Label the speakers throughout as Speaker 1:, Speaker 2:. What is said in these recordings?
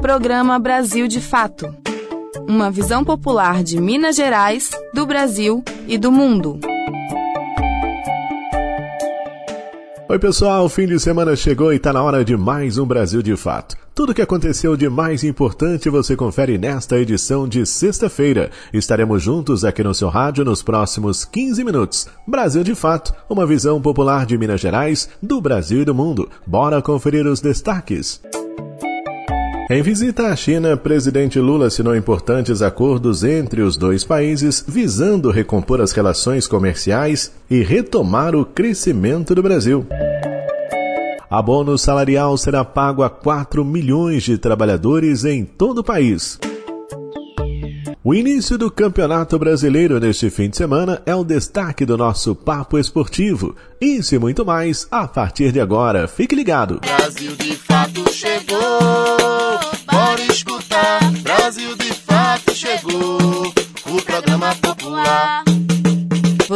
Speaker 1: Programa Brasil de Fato. Uma visão popular de Minas Gerais, do Brasil e do mundo.
Speaker 2: Oi, pessoal, fim de semana chegou e está na hora de mais um Brasil de Fato. Tudo o que aconteceu de mais importante você confere nesta edição de sexta-feira. Estaremos juntos aqui no seu rádio nos próximos 15 minutos. Brasil de Fato, uma visão popular de Minas Gerais, do Brasil e do mundo. Bora conferir os destaques. Em visita à China, presidente Lula assinou importantes acordos entre os dois países visando recompor as relações comerciais e retomar o crescimento do Brasil. Abono salarial será pago a 4 milhões de trabalhadores em todo o país. O início do Campeonato Brasileiro neste fim de semana é o destaque do nosso Papo Esportivo. Isso e muito mais a partir de agora. Fique ligado.
Speaker 3: Brasil de fato chegou.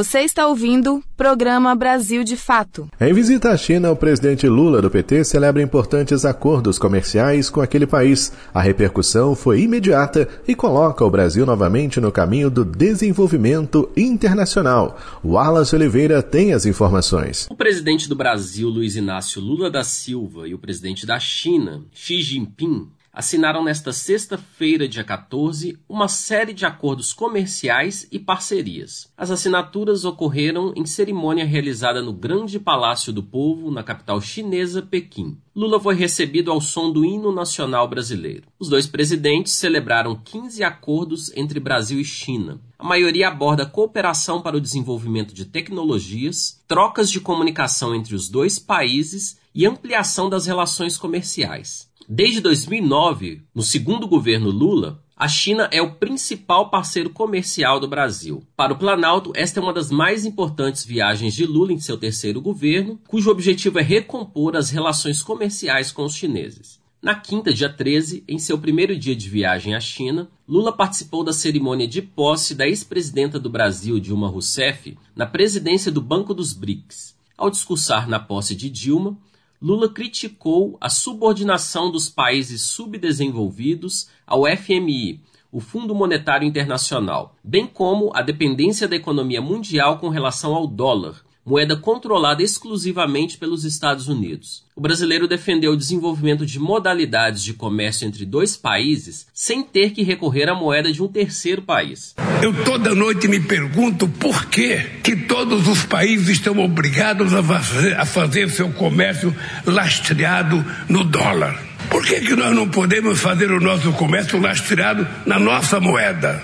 Speaker 1: Você está ouvindo Programa Brasil de Fato.
Speaker 2: Em visita à China, o presidente Lula do PT celebra importantes acordos comerciais com aquele país. A repercussão foi imediata e coloca o Brasil novamente no caminho do desenvolvimento internacional. Wallace Oliveira tem as informações.
Speaker 4: O presidente do Brasil, Luiz Inácio Lula da Silva, e o presidente da China, Xi Jinping, assinaram nesta sexta-feira, dia 14, uma série de acordos comerciais e parcerias. As assinaturas ocorreram em cerimônia realizada no Grande Palácio do Povo, na capital chinesa, Pequim. Lula foi recebido ao som do hino nacional brasileiro. Os dois presidentes celebraram 15 acordos entre Brasil e China. A maioria aborda cooperação para o desenvolvimento de tecnologias, trocas de comunicação entre os dois países e ampliação das relações comerciais. Desde 2009, no segundo governo Lula, a China é o principal parceiro comercial do Brasil. Para o Planalto, esta é uma das mais importantes viagens de Lula em seu terceiro governo, cujo objetivo é recompor as relações comerciais com os chineses. Na quinta, dia 13, em seu primeiro dia de viagem à China, Lula participou da cerimônia de posse da ex-presidenta do Brasil, Dilma Rousseff, na presidência do Banco dos BRICS. Ao discursar na posse de Dilma, Lula criticou a subordinação dos países subdesenvolvidos ao FMI, o Fundo Monetário Internacional, bem como a dependência da economia mundial com relação ao dólar, moeda controlada exclusivamente pelos Estados Unidos. O brasileiro defendeu o desenvolvimento de modalidades de comércio entre dois países sem ter que recorrer à moeda de um terceiro país.
Speaker 5: Eu toda noite me pergunto por que, que todos os países estão obrigados a fazer, a fazer seu comércio lastreado no dólar. Por que, que nós não podemos fazer o nosso comércio lastreado na nossa moeda?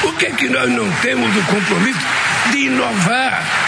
Speaker 5: Por que, que nós não temos o compromisso de inovar?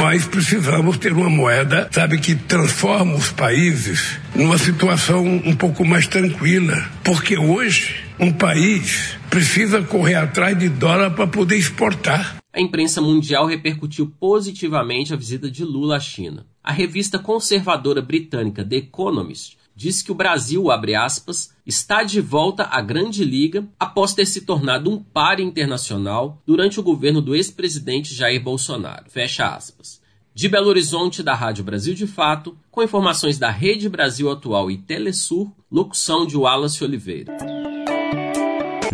Speaker 5: Nós precisamos ter uma moeda, sabe, que transforma os países numa situação um pouco mais tranquila. Porque hoje, um país precisa correr atrás de dólar para poder exportar.
Speaker 4: A imprensa mundial repercutiu positivamente a visita de Lula à China. A revista conservadora britânica The Economist diz que o Brasil, aspas, está de volta à Grande Liga após ter se tornado um páreo internacional durante o governo do ex-presidente Jair Bolsonaro. Fecha aspas. De Belo Horizonte, da Rádio Brasil de Fato, com informações da Rede Brasil Atual e Telesur, locução de Wallace Oliveira.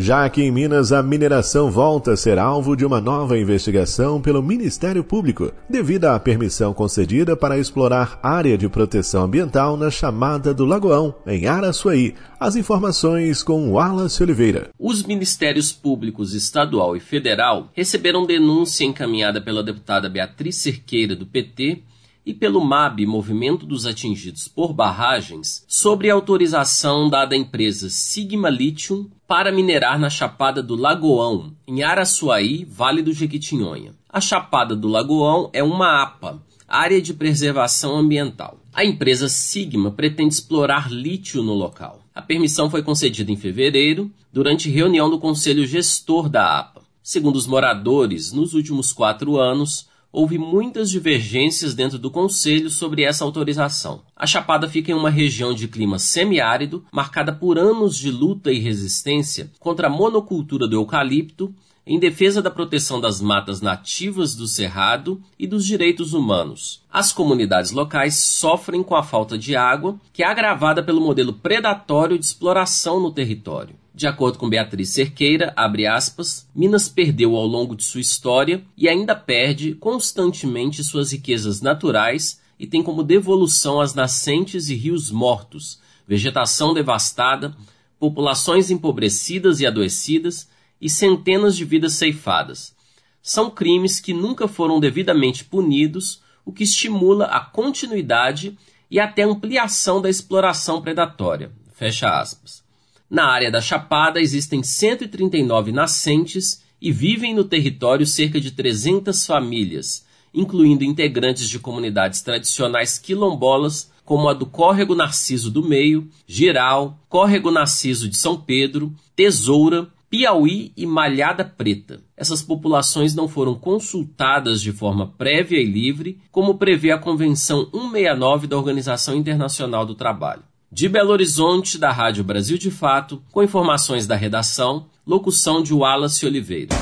Speaker 2: Já aqui em Minas, a mineração volta a ser alvo de uma nova investigação pelo Ministério Público, devido à permissão concedida para explorar área de proteção ambiental na chamada do Lagoão, em Araçuaí. As informações com Wallace Oliveira.
Speaker 4: Os Ministérios Públicos Estadual e Federal receberam denúncia encaminhada pela deputada Beatriz Cerqueira, do PT, e pelo MAB, Movimento dos Atingidos por Barragens, sobre autorização dada à empresa Sigma Lithium para minerar na Chapada do Lagoão, em Araçuaí, Vale do Jequitinhonha. A Chapada do Lagoão é uma APA, Área de Preservação Ambiental. A empresa Sigma pretende explorar lítio no local. A permissão foi concedida em fevereiro, durante reunião do Conselho Gestor da APA. Segundo os moradores, nos últimos quatro anos, houve muitas divergências dentro do Conselho sobre essa autorização. A Chapada fica em uma região de clima semiárido, marcada por anos de luta e resistência contra a monocultura do eucalipto em defesa da proteção das matas nativas do Cerrado e dos direitos humanos. As comunidades locais sofrem com a falta de água, que é agravada pelo modelo predatório de exploração no território. De acordo com Beatriz Cerqueira, aspas, Minas perdeu ao longo de sua história e ainda perde constantemente suas riquezas naturais e tem como devolução as nascentes e rios mortos, vegetação devastada, populações empobrecidas e adoecidas e centenas de vidas ceifadas. São crimes que nunca foram devidamente punidos, o que estimula a continuidade e até ampliação da exploração predatória. Fecha aspas. Na área da Chapada existem 139 nascentes e vivem no território cerca de 300 famílias, incluindo integrantes de comunidades tradicionais quilombolas como a do Córrego Narciso do Meio, Giral, Córrego Narciso de São Pedro, Tesoura, Piauí e Malhada Preta. Essas populações não foram consultadas de forma prévia e livre, como prevê a Convenção 169 da Organização Internacional do Trabalho. De Belo Horizonte, da Rádio Brasil de Fato, com informações da redação, locução de Wallace Oliveira.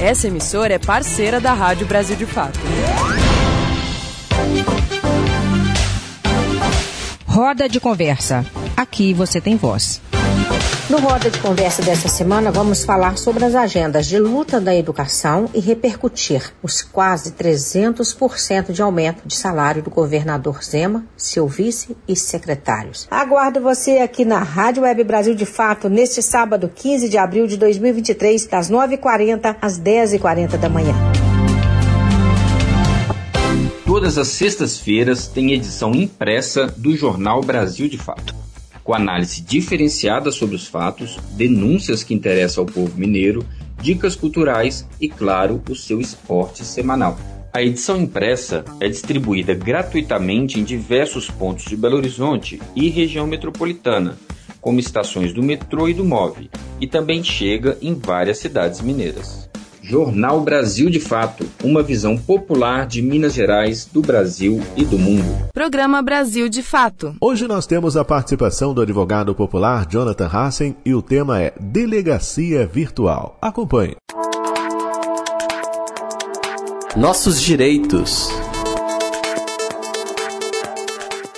Speaker 1: Essa emissora é parceira da Rádio Brasil de Fato.
Speaker 6: Roda de conversa. Aqui você tem voz.
Speaker 7: No Roda de Conversa dessa semana, vamos falar sobre as agendas de luta da educação e repercutir os quase 300% de aumento de salário do governador Zema, seu vice e secretários. Aguardo você aqui na Rádio Web Brasil de Fato, neste sábado, 15 de abril de 2023, das 9h40 às 10h40 da manhã.
Speaker 8: Todas as sextas-feiras tem edição impressa do Jornal Brasil de Fato com análise diferenciada sobre os fatos, denúncias que interessam ao povo mineiro, dicas culturais e, claro, o seu esporte semanal. A edição impressa é distribuída gratuitamente em diversos pontos de Belo Horizonte e região metropolitana, como estações do metrô e do MOVE, e também chega em várias cidades mineiras. Jornal Brasil de Fato, uma visão popular de Minas Gerais, do Brasil e do mundo.
Speaker 1: Programa Brasil de Fato.
Speaker 2: Hoje nós temos a participação do advogado popular Jonathan Hassen e o tema é Delegacia Virtual. Acompanhe.
Speaker 9: Nossos direitos.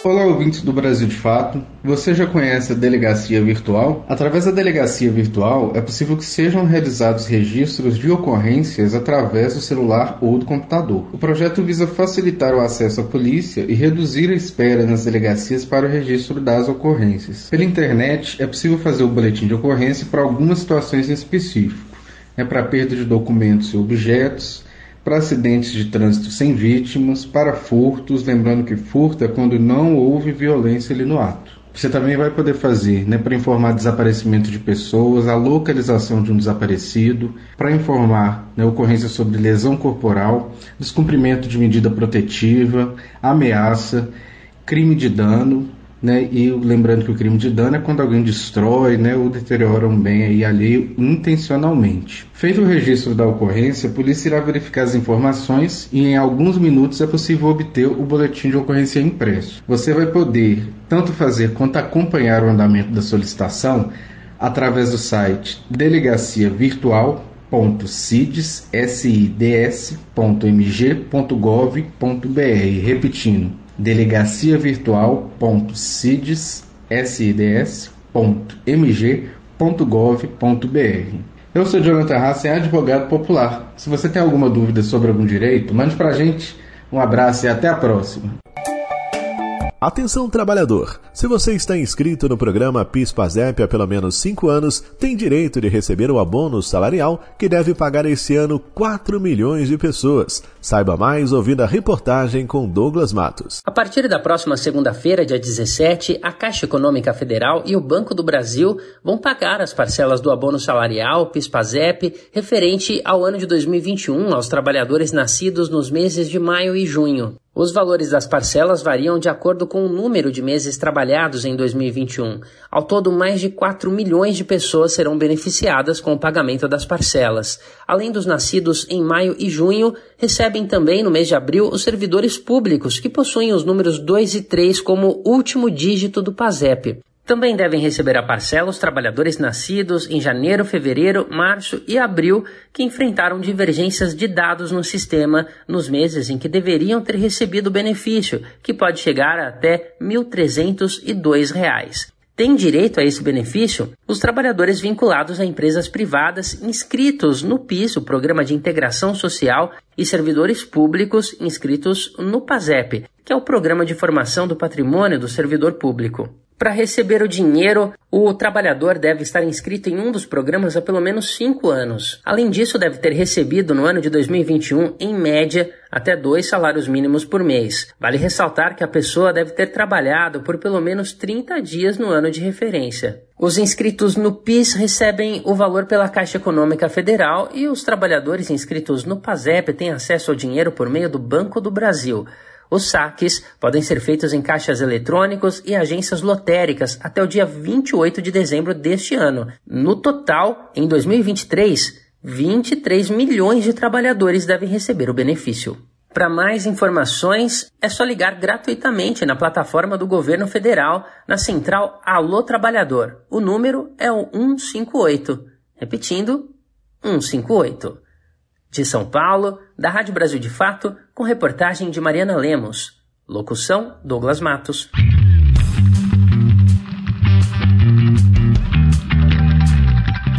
Speaker 10: Olá, ouvintes do Brasil de Fato. Você já conhece a delegacia virtual? Através da delegacia virtual, é possível que sejam realizados registros de ocorrências através do celular ou do computador. O projeto visa facilitar o acesso à polícia e reduzir a espera nas delegacias para o registro das ocorrências. Pela internet, é possível fazer o boletim de ocorrência para algumas situações em específico. É para perda de documentos e objetos, para acidentes de trânsito sem vítimas, para furtos, lembrando que furto é quando não houve violência ali no ato. Você também vai poder fazer né, para informar desaparecimento de pessoas, a localização de um desaparecido, para informar né, ocorrência sobre lesão corporal, descumprimento de medida protetiva, ameaça, crime de dano, né? E lembrando que o crime de dano é quando alguém destrói né, ou deteriora um bem aí alheio intencionalmente. Feito o registro da ocorrência, a polícia irá verificar as informações e em alguns minutos é possível obter o boletim de ocorrência impresso. Você vai poder tanto fazer quanto acompanhar o andamento da solicitação através do site delegaciavirtual.cids.mg.gov.br, repetindo delegaciavirtual.cids.mg.gov.br. Eu sou Jonathan Hassen, advogado popular. Se você tem alguma dúvida sobre algum direito, mande pra gente. Um abraço e até a próxima.
Speaker 2: Atenção trabalhador! Se você está inscrito no programa PIS-PASEP há pelo menos 5 anos, tem direito de receber o abono salarial que deve pagar esse ano 4 milhões de pessoas. Saiba mais ouvindo a reportagem com Douglas Matos.
Speaker 11: A partir da próxima segunda-feira, dia 17, a Caixa Econômica Federal e o Banco do Brasil vão pagar as parcelas do abono salarial PIS-PASEP referente ao ano de 2021 aos trabalhadores nascidos nos meses de maio e junho. Os valores das parcelas variam de acordo com o número de meses trabalhados em 2021. Ao todo, mais de 4 milhões de pessoas serão beneficiadas com o pagamento das parcelas. Além dos nascidos em maio e junho, recebem também no mês de abril os servidores públicos, que possuem os números 2 e 3 como último dígito do PASEP. Também devem receber a parcela os trabalhadores nascidos em janeiro, fevereiro, março e abril que enfrentaram divergências de dados no sistema nos meses em que deveriam ter recebido o benefício, que pode chegar a até R$ 1.302 têm direito a esse benefício os trabalhadores vinculados a empresas privadas inscritos no PIS, o Programa de Integração Social, e servidores públicos inscritos no PASEP, que é o Programa de Formação do Patrimônio do Servidor Público. Para receber o dinheiro, o trabalhador deve estar inscrito em um dos programas há pelo menos cinco anos. Além disso, deve ter recebido no ano de 2021, em média, até dois salários mínimos por mês. Vale ressaltar que a pessoa deve ter trabalhado por pelo menos 30 dias no ano de referência. Os inscritos no PIS recebem o valor pela Caixa Econômica Federal e os trabalhadores inscritos no PASEP têm acesso ao dinheiro por meio do Banco do Brasil. Os saques podem ser feitos em caixas eletrônicos e agências lotéricas até o dia 28 de dezembro deste ano. No total, em 2023, 23 milhões de trabalhadores devem receber o benefício. Para mais informações, é só ligar gratuitamente na plataforma do governo federal, na central Alô Trabalhador. O número é o 158. Repetindo, 158. De São Paulo, da Rádio Brasil de Fato, com reportagem de Mariana Lemos. Locução: Douglas Matos.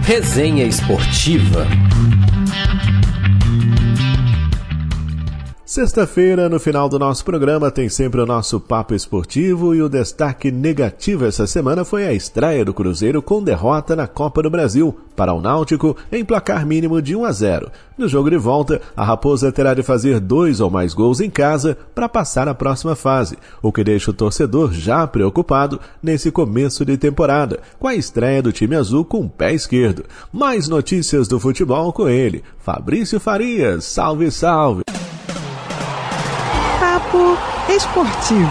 Speaker 9: Resenha Esportiva.
Speaker 2: Sexta-feira, no final do nosso programa, tem sempre o nosso papo esportivo e o destaque negativo essa semana foi a estreia do Cruzeiro com derrota na Copa do Brasil para o Náutico em placar mínimo de 1 a 0. No jogo de volta, a Raposa terá de fazer dois ou mais gols em casa para passar à próxima fase, o que deixa o torcedor já preocupado nesse começo de temporada, com a estreia do time azul com o pé esquerdo. Mais notícias do futebol com ele, Fabrício Farias. Salve, salve!
Speaker 12: Esportivo.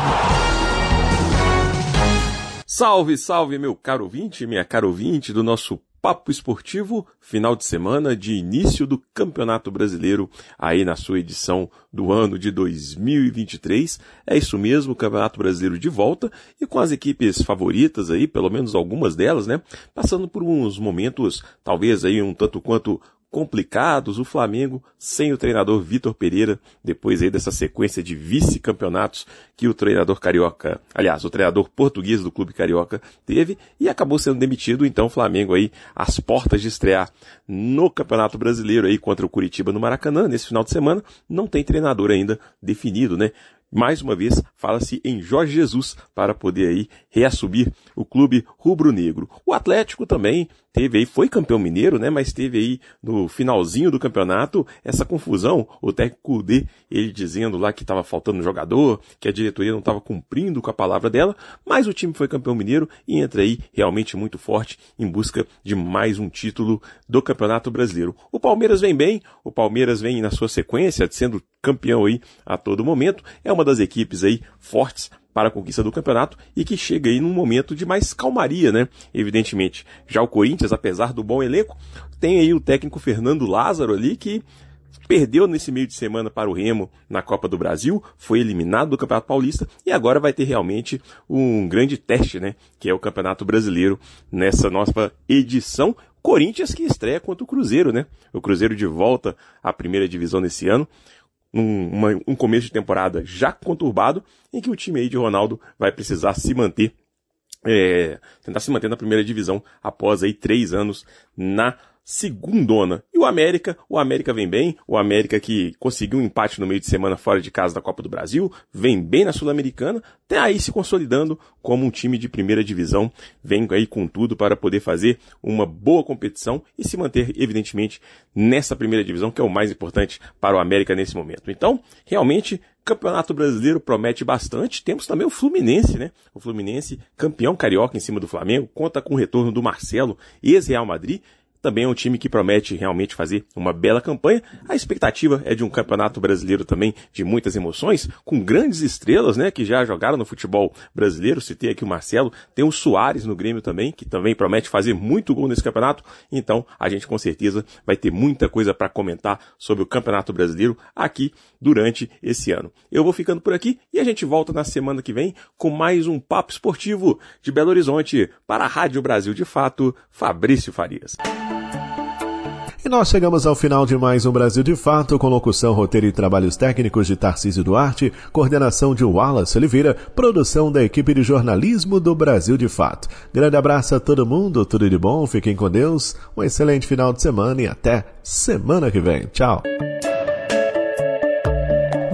Speaker 13: Salve, salve, meu caro ouvinte, minha caro ouvinte do nosso Papo Esportivo, final de semana de início do Campeonato Brasileiro, aí na sua edição do ano de 2023. É isso mesmo, Campeonato Brasileiro de volta e com as equipes favoritas aí, pelo menos algumas delas, né? Passando por uns momentos, talvez aí um tanto quanto complicados, o Flamengo sem o treinador Vitor Pereira, depois aí dessa sequência de vice-campeonatos que o treinador carioca, aliás, o treinador português do clube carioca teve e acabou sendo demitido, então o Flamengo aí às portas de estrear no Campeonato Brasileiro aí contra o Curitiba no Maracanã nesse final de semana, não tem treinador ainda definido, né? mais uma vez fala-se em Jorge Jesus para poder aí reassumir o clube rubro-negro. O Atlético também teve aí, foi campeão mineiro, né, mas teve aí no finalzinho do campeonato essa confusão, o técnico D, ele dizendo lá que estava faltando jogador, que a diretoria não estava cumprindo com a palavra dela, mas o time foi campeão mineiro e entra aí realmente muito forte em busca de mais um título do Campeonato Brasileiro. O Palmeiras vem bem, o Palmeiras vem na sua sequência, sendo campeão aí a todo momento, é uma das equipes aí fortes para a conquista do campeonato e que chega aí num momento de mais calmaria, né? Evidentemente. Já o Corinthians, apesar do bom elenco, tem aí o técnico Fernando Lázaro ali que perdeu nesse meio de semana para o Remo na Copa do Brasil, foi eliminado do Campeonato Paulista e agora vai ter realmente um grande teste, né? Que é o Campeonato Brasileiro nessa nossa edição. Corinthians que estreia contra o Cruzeiro, né? O Cruzeiro de volta à primeira divisão nesse ano um, uma, um começo de temporada já conturbado, em que o time aí de Ronaldo vai precisar se manter, é, tentar se manter na primeira divisão após aí três anos na segundona. E o América, o América vem bem, o América que conseguiu um empate no meio de semana fora de casa da Copa do Brasil, vem bem na Sul-Americana, até aí se consolidando como um time de primeira divisão, vem aí com tudo para poder fazer uma boa competição e se manter, evidentemente, nessa primeira divisão, que é o mais importante para o América nesse momento. Então, realmente, Campeonato Brasileiro promete bastante. Temos também o Fluminense, né? O Fluminense, campeão carioca em cima do Flamengo, conta com o retorno do Marcelo, ex-Real Madrid, também é um time que promete realmente fazer uma bela campanha. A expectativa é de um campeonato brasileiro também de muitas emoções, com grandes estrelas, né, que já jogaram no futebol brasileiro. Citei aqui o Marcelo, tem o Soares no Grêmio também, que também promete fazer muito gol nesse campeonato. Então, a gente com certeza vai ter muita coisa para comentar sobre o Campeonato Brasileiro aqui durante esse ano. Eu vou ficando por aqui e a gente volta na semana que vem com mais um papo esportivo de Belo Horizonte para a Rádio Brasil de Fato, Fabrício Farias.
Speaker 2: E nós chegamos ao final de mais um Brasil de Fato, com locução, roteiro e trabalhos técnicos de Tarcísio Duarte, coordenação de Wallace Oliveira, produção da equipe de jornalismo do Brasil de Fato. Grande abraço a todo mundo, tudo de bom, fiquem com Deus, um excelente final de semana e até semana que vem. Tchau.